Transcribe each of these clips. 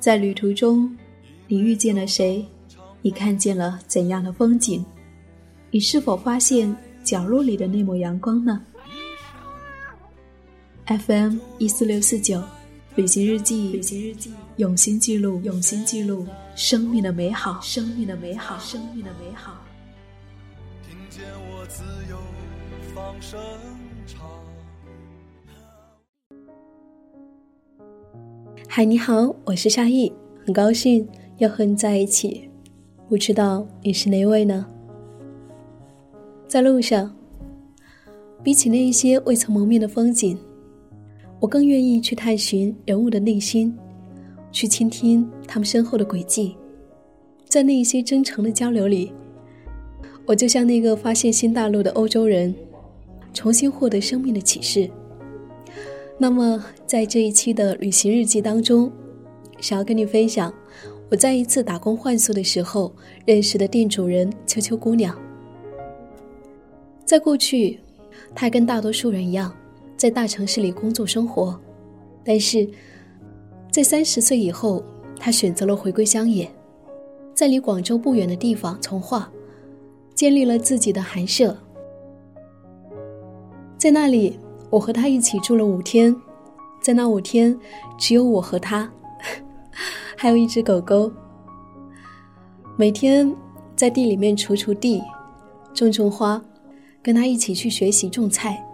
在旅途中，你遇见了谁？你看见了怎样的风景？你是否发现角落里的那抹阳光呢？FM 一四六四九，旅行日记，旅行日记，用心记录，用心记录生命的美好，生命的美好，生命的美好。听见我自由放声唱。嗨，你好，我是夏意，很高兴又和你在一起。不知道你是哪位呢？在路上，比起那一些未曾谋面的风景，我更愿意去探寻人物的内心，去倾听他们身后的轨迹。在那一些真诚的交流里，我就像那个发现新大陆的欧洲人，重新获得生命的启示。那么，在这一期的旅行日记当中，想要跟你分享我在一次打工换宿的时候认识的店主人秋秋姑娘。在过去，她跟大多数人一样，在大城市里工作生活，但是在三十岁以后，她选择了回归乡野，在离广州不远的地方从化，建立了自己的寒舍，在那里。我和他一起住了五天，在那五天，只有我和他，还有一只狗狗。每天在地里面锄锄地，种种花，跟他一起去学习种菜，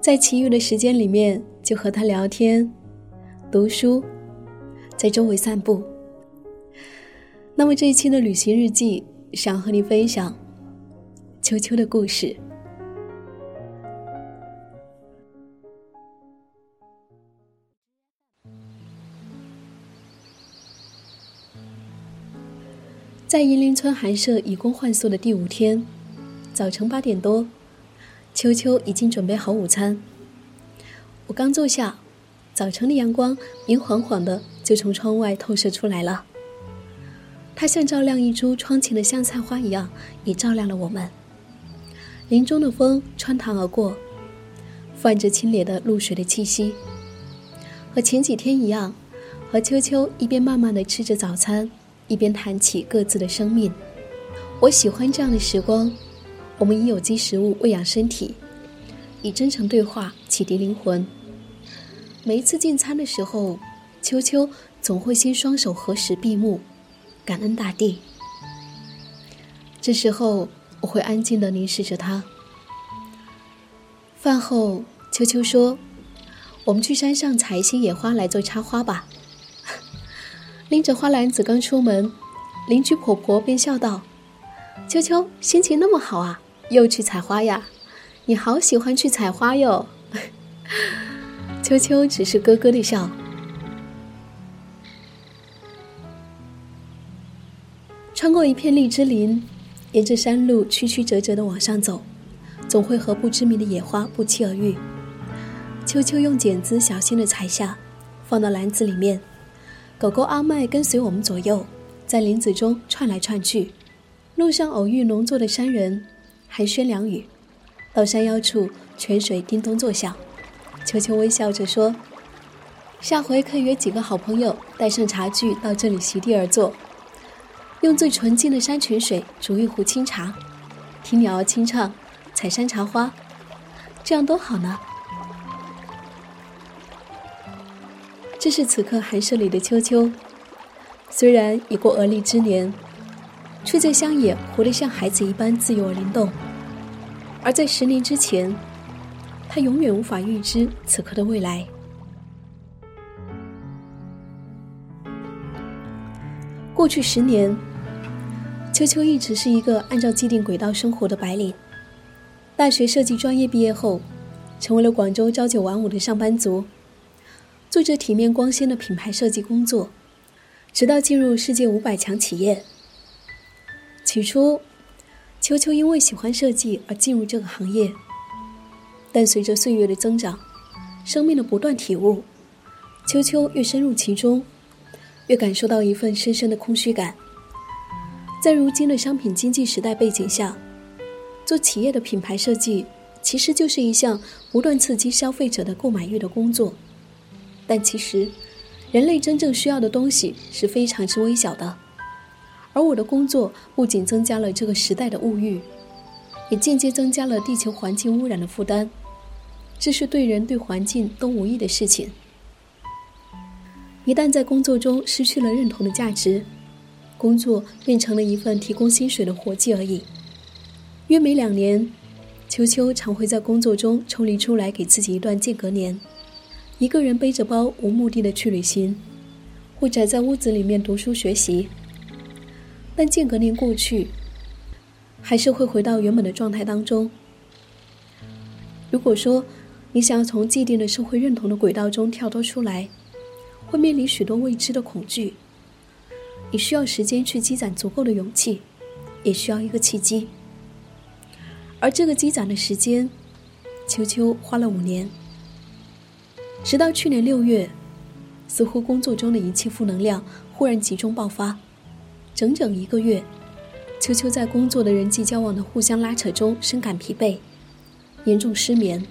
在其余的时间里面就和他聊天、读书，在周围散步。那么这一期的旅行日记，想和你分享秋秋的故事。在银林村寒舍以工换宿的第五天，早晨八点多，秋秋已经准备好午餐。我刚坐下，早晨的阳光明晃晃的就从窗外透射出来了。它像照亮一株窗前的香菜花一样，也照亮了我们。林中的风穿堂而过，泛着清冽的露水的气息。和前几天一样，和秋秋一边慢慢的吃着早餐。一边谈起各自的生命，我喜欢这样的时光。我们以有机食物喂养身体，以真诚对话启迪灵魂。每一次进餐的时候，秋秋总会先双手合十闭目，感恩大地。这时候，我会安静的凝视着他。饭后，秋秋说：“我们去山上采一些野花来做插花吧。”拎着花篮子刚出门，邻居婆婆便笑道：“秋秋心情那么好啊，又去采花呀？你好喜欢去采花哟。”秋秋只是咯咯的笑。穿过一片荔枝林，沿着山路曲曲折折的往上走，总会和不知名的野花不期而遇。秋秋用剪子小心的采下，放到篮子里面。狗狗阿麦跟随我们左右，在林子中窜来窜去。路上偶遇农作的山人，寒暄两语。到山腰处，泉水叮咚作响。秋秋微笑着说：“下回可以约几个好朋友，带上茶具到这里席地而坐，用最纯净的山泉水煮一壶清茶，听鸟儿清唱，采山茶花，这样多好呢。”这是此刻寒舍里的秋秋，虽然已过而立之年，却在乡野活得像孩子一般自由而灵动。而在十年之前，他永远无法预知此刻的未来。过去十年，秋秋一直是一个按照既定轨道生活的白领。大学设计专业毕业后，成为了广州朝九晚五的上班族。做着体面光鲜的品牌设计工作，直到进入世界五百强企业。起初，秋秋因为喜欢设计而进入这个行业，但随着岁月的增长，生命的不断体悟，秋秋越深入其中，越感受到一份深深的空虚感。在如今的商品经济时代背景下，做企业的品牌设计其实就是一项不断刺激消费者的购买欲的工作。但其实，人类真正需要的东西是非常之微小的，而我的工作不仅增加了这个时代的物欲，也间接增加了地球环境污染的负担，这是对人对环境都无益的事情。一旦在工作中失去了认同的价值，工作变成了一份提供薪水的活计而已。约每两年，秋秋常会在工作中抽离出来，给自己一段间隔年，一个人背着包无目的的去旅行，或宅在屋子里面读书学习。但间隔年过去，还是会回到原本的状态当中。如果说你想要从既定的社会认同的轨道中跳脱出来，会面临许多未知的恐惧，你需要时间去积攒足够的勇气，也需要一个契机。而这个积攒的时间，秋秋花了五年。直到去年六月，似乎工作中的一切负能量忽然集中爆发，整整一个月，秋秋在工作的人际交往的互相拉扯中深感疲惫，严重失眠，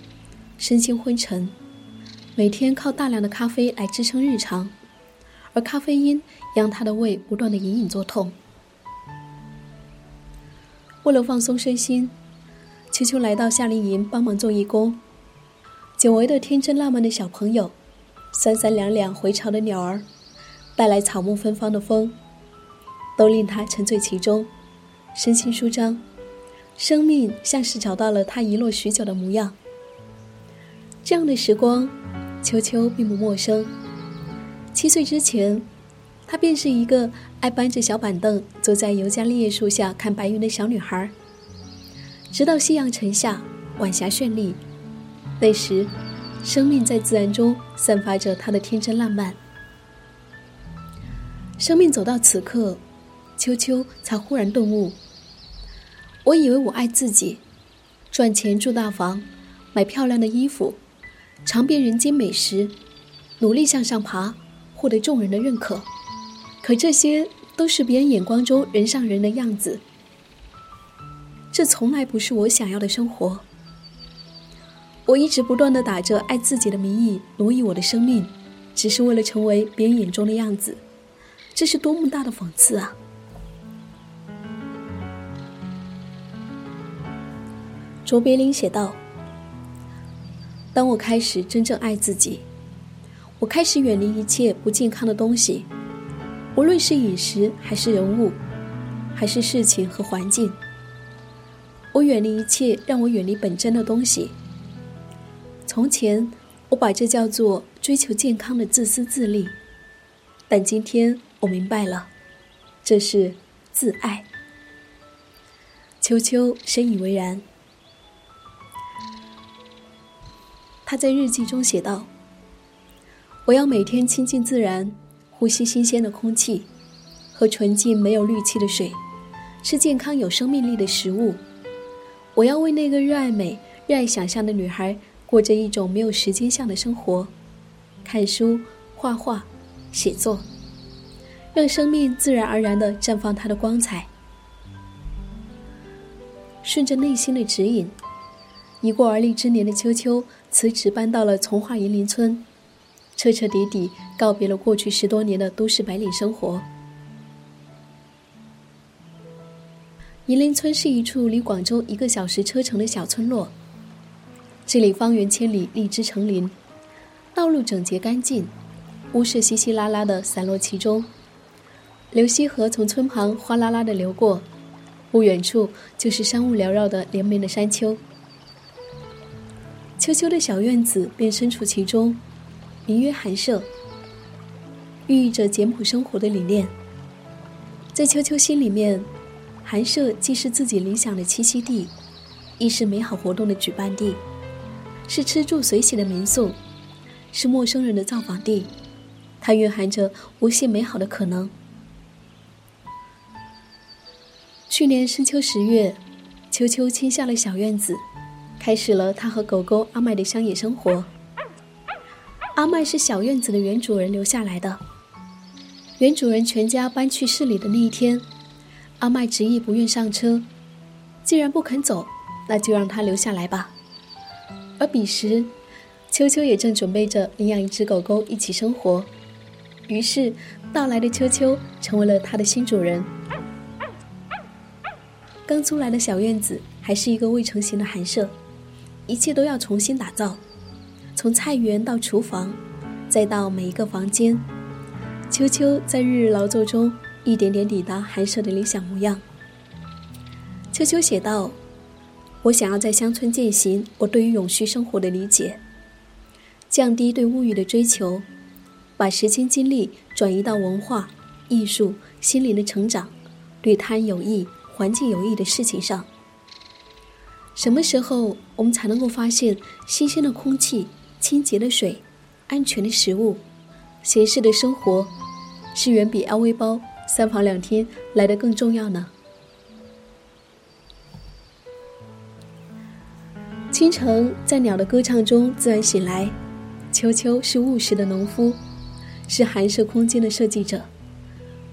身心昏沉。每天靠大量的咖啡来支撑日常，而咖啡因让他的胃不断的隐隐作痛。为了放松身心，秋秋来到夏令营帮忙做义工。久违的天真烂漫的小朋友，三三两两回巢的鸟儿，带来草木芬芳的风，都令他沉醉其中，身心舒张，生命像是找到了他遗落许久的模样。这样的时光。秋秋并不陌生。七岁之前，她便是一个爱搬着小板凳坐在尤加利叶树下看白云的小女孩。直到夕阳沉下，晚霞绚丽，那时，生命在自然中散发着它的天真烂漫。生命走到此刻，秋秋才忽然顿悟：我以为我爱自己，赚钱住大房，买漂亮的衣服。尝遍人间美食，努力向上爬，获得众人的认可。可这些都是别人眼光中人上人的样子。这从来不是我想要的生活。我一直不断的打着爱自己的名义奴役我的生命，只是为了成为别人眼中的样子。这是多么大的讽刺啊！卓别林写道。当我开始真正爱自己，我开始远离一切不健康的东西，无论是饮食还是人物，还是事情和环境。我远离一切让我远离本真的东西。从前，我把这叫做追求健康的自私自利，但今天我明白了，这是自爱。秋秋深以为然。他在日记中写道：“我要每天亲近自然，呼吸新鲜的空气，喝纯净没有氯气的水，吃健康有生命力的食物。我要为那个热爱美、热爱想象的女孩过着一种没有时间像的生活，看书、画画、写作，让生命自然而然的绽放它的光彩。顺着内心的指引。”已过而立之年的秋秋辞职搬到了从化银林村，彻彻底底告别了过去十多年的都市白领生活。银林村是一处离广州一个小时车程的小村落，这里方圆千里，荔枝成林，道路整洁干净，屋舍稀稀拉拉的散落其中，流溪河从村旁哗啦啦的流过，不远处就是山雾缭绕的连绵的山丘。秋秋的小院子便身处其中，名曰寒舍，寓意着简朴生活的理念。在秋秋心里面，寒舍既是自己理想的栖息地，亦是美好活动的举办地，是吃住随喜的民宿，是陌生人的造访地。它蕴含着无限美好的可能。去年深秋十月，秋秋迁下了小院子。开始了他和狗狗阿麦的乡野生活。阿麦是小院子的原主人留下来的。原主人全家搬去市里的那一天，阿麦执意不愿上车。既然不肯走，那就让他留下来吧。而彼时，秋秋也正准备着领养一只狗狗一起生活。于是，到来的秋秋成为了他的新主人。刚租来的小院子还是一个未成型的寒舍，一切都要重新打造，从菜园到厨房，再到每一个房间。秋秋在日日劳作中，一点点抵达寒舍的理想模样。秋秋写道：“我想要在乡村践行我对于永续生活的理解，降低对物欲的追求。”把时间精力转移到文化、艺术、心灵的成长，对他人有益、环境有益的事情上。什么时候我们才能够发现新鲜的空气、清洁的水、安全的食物、闲适的生活，是远比 LV 包三房两厅来的更重要呢？清晨在鸟的歌唱中自然醒来，秋秋是务实的农夫。是寒舍空间的设计者，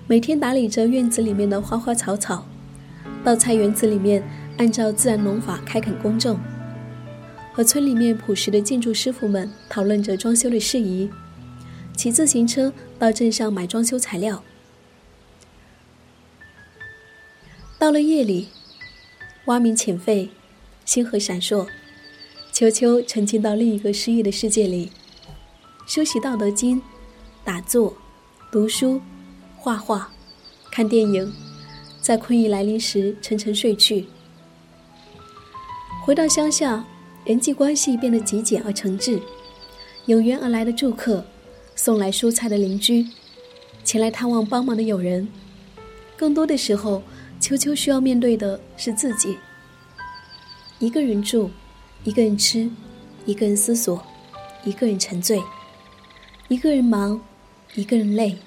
每天打理着院子里面的花花草草，到菜园子里面按照自然农法开垦耕种，和村里面朴实的建筑师傅们讨论着装修的事宜，骑自行车到镇上买装修材料。到了夜里，蛙鸣浅沸，星河闪烁，秋秋沉浸到另一个诗意的世界里，修习《道德经》。打坐、读书、画画、看电影，在困意来临时沉沉睡去。回到乡下，人际关系变得极简而诚挚，有缘而来的住客，送来蔬菜的邻居，前来探望帮忙的友人。更多的时候，秋秋需要面对的是自己。一个人住，一个人吃，一个人思索，一个人沉醉，一个人忙。一个人累，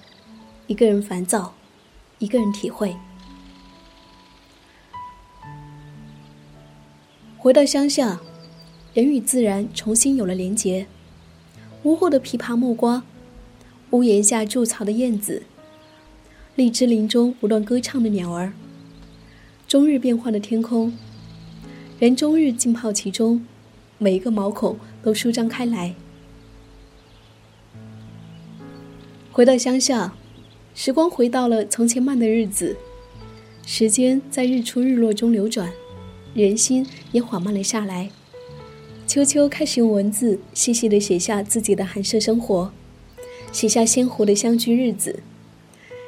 一个人烦躁，一个人体会。回到乡下，人与自然重新有了连结。屋后的枇杷木瓜，屋檐下筑巢的燕子，荔枝林中不断歌唱的鸟儿，终日变幻的天空，人终日浸泡其中，每一个毛孔都舒张开来。回到乡下，时光回到了从前慢的日子，时间在日出日落中流转，人心也缓慢了下来。秋秋开始用文字细细的写下自己的寒舍生活，写下鲜活的相聚日子，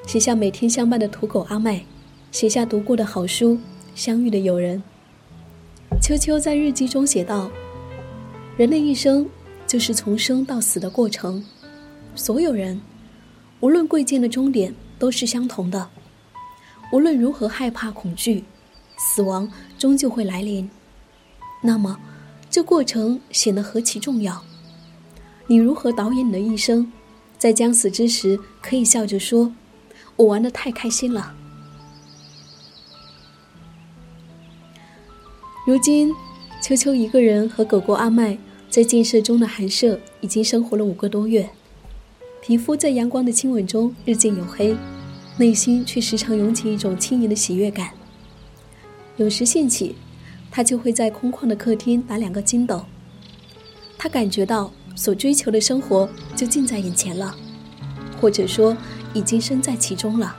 写下每天相伴的土狗阿麦，写下读过的好书，相遇的友人。秋秋在日记中写道：“人的一生就是从生到死的过程，所有人。”无论贵贱的终点都是相同的，无论如何害怕恐惧，死亡终究会来临。那么，这过程显得何其重要！你如何导演你的一生，在将死之时可以笑着说：“我玩的太开心了。”如今，秋秋一个人和狗狗阿麦在建设中的寒舍已经生活了五个多月。皮肤在阳光的亲吻中日渐黝黑，内心却时常涌起一种轻盈的喜悦感。有时兴起，他就会在空旷的客厅打两个筋斗。他感觉到所追求的生活就近在眼前了，或者说已经身在其中了。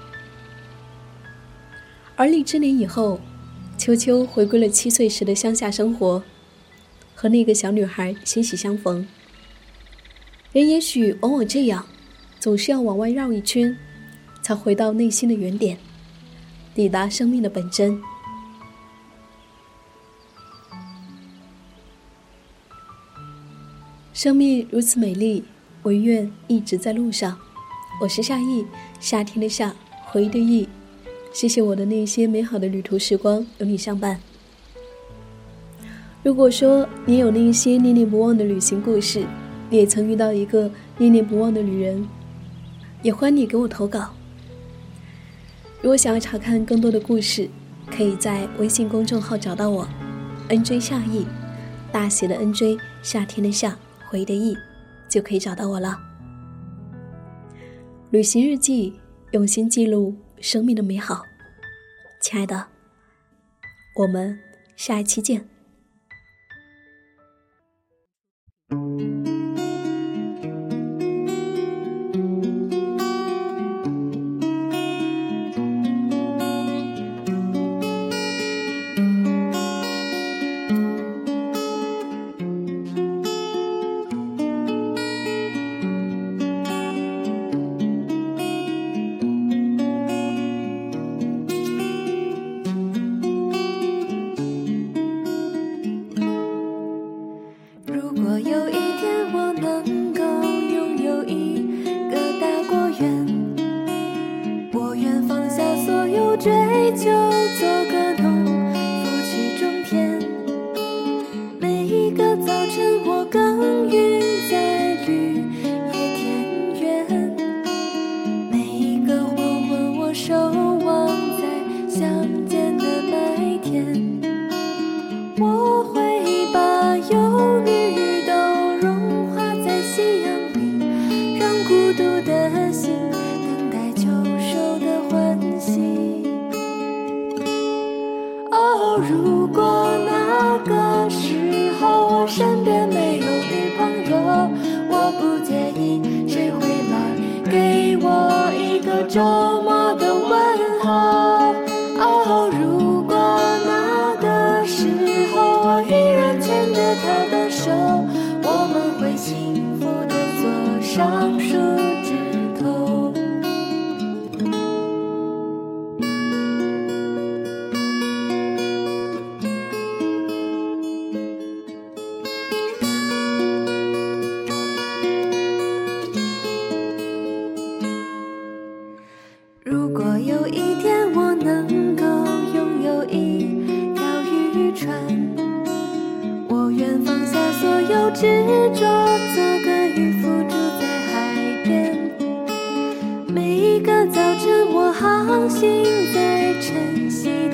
而立之年以后，秋秋回归了七岁时的乡下生活，和那个小女孩欣喜相逢。人也许往往这样。总是要往外绕一圈，才回到内心的原点，抵达生命的本真。生命如此美丽，我愿一直在路上。我是夏意，夏天的夏，回忆的忆。谢谢我的那些美好的旅途时光，有你相伴。如果说你有那些念念不忘的旅行故事，你也曾遇到一个念念不忘的旅人。也欢迎你给我投稿。如果想要查看更多的故事，可以在微信公众号找到我，nj 夏意，大写的 nj，夏天的夏，回的忆，就可以找到我了。旅行日记，用心记录生命的美好。亲爱的，我们下一期见。手。上树晨曦。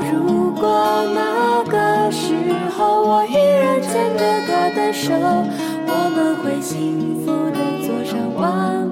如果那个时候我依然牵着她的手我们会幸福的坐上晚